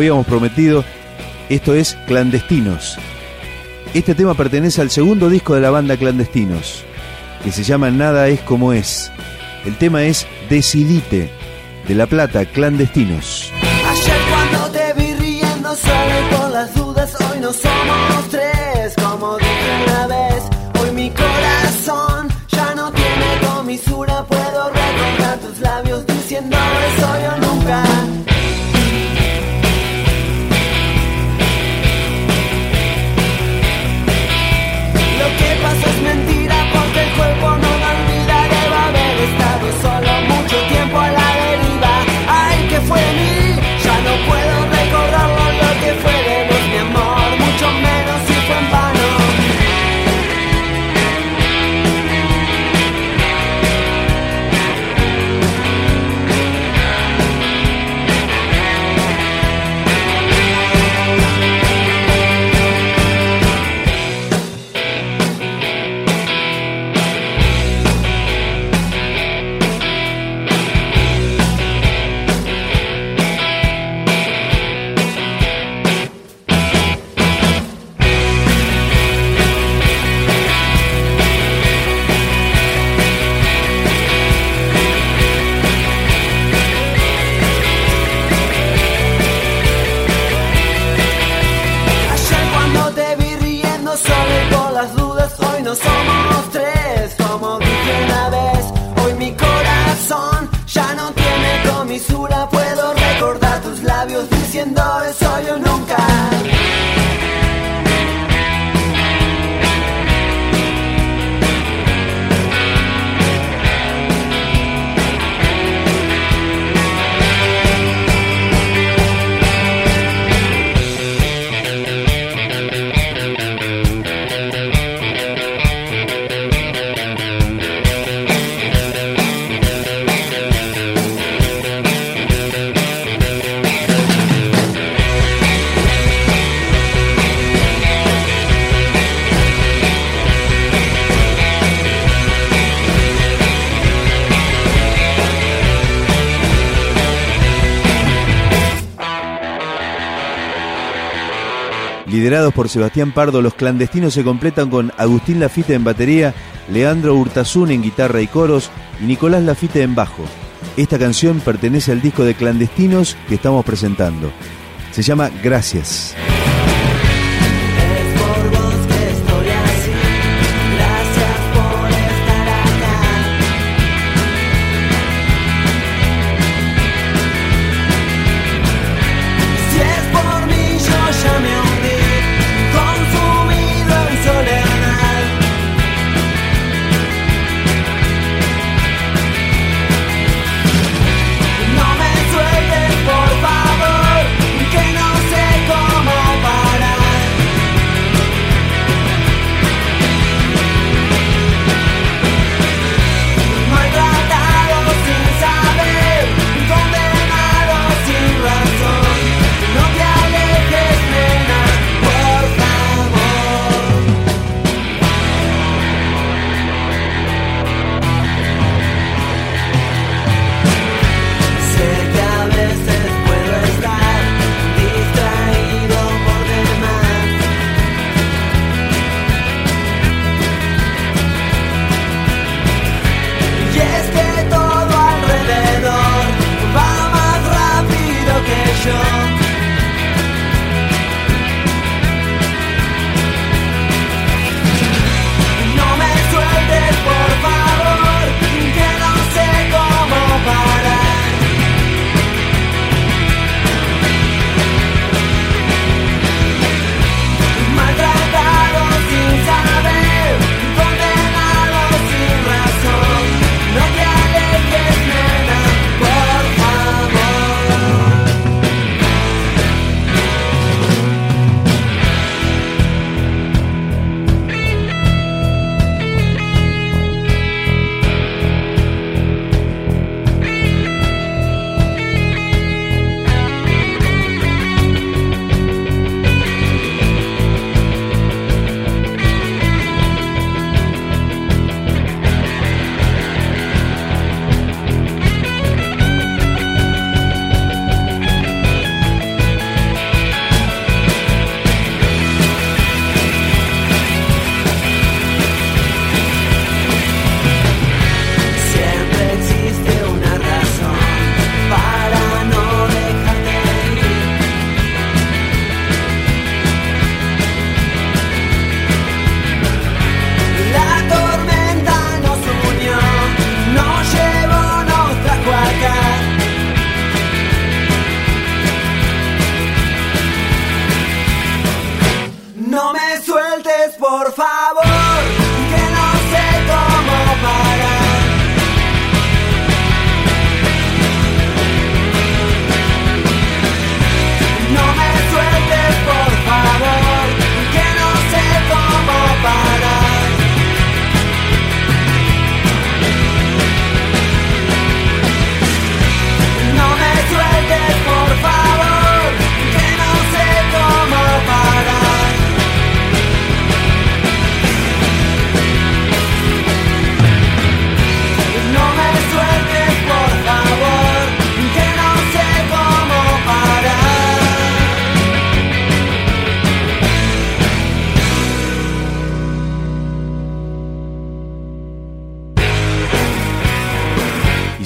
Habíamos prometido, esto es Clandestinos. Este tema pertenece al segundo disco de la banda Clandestinos, que se llama Nada es como es. El tema es Decidite, de La Plata, Clandestinos. Liderados por Sebastián Pardo, los clandestinos se completan con Agustín Lafite en batería, Leandro Hurtazún en guitarra y coros y Nicolás Lafite en bajo. Esta canción pertenece al disco de clandestinos que estamos presentando. Se llama Gracias.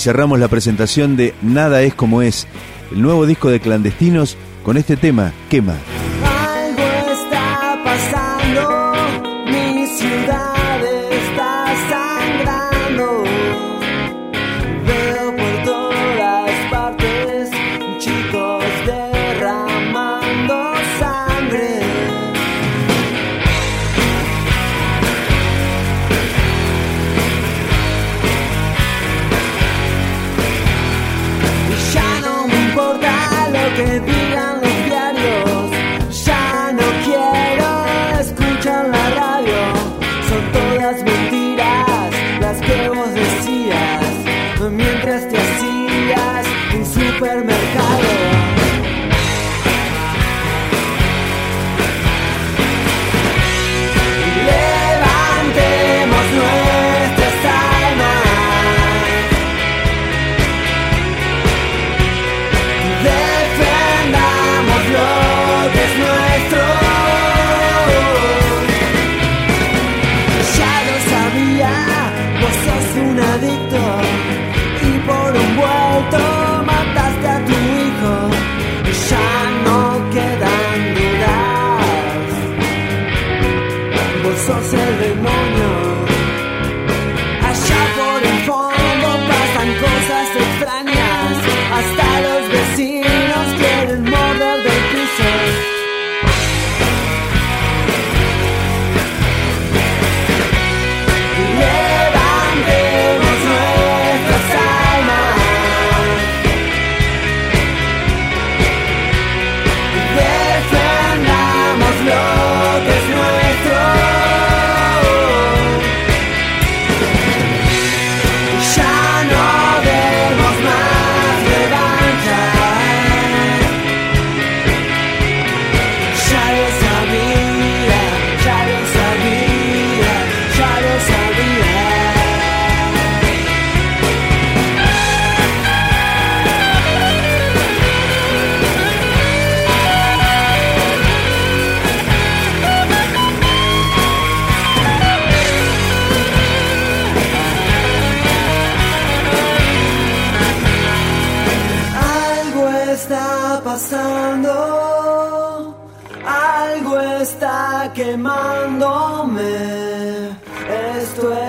cerramos la presentación de Nada es como es, el nuevo disco de clandestinos con este tema, Quema.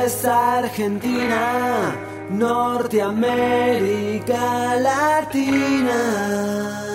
es Argentina, Norteamérica Latina.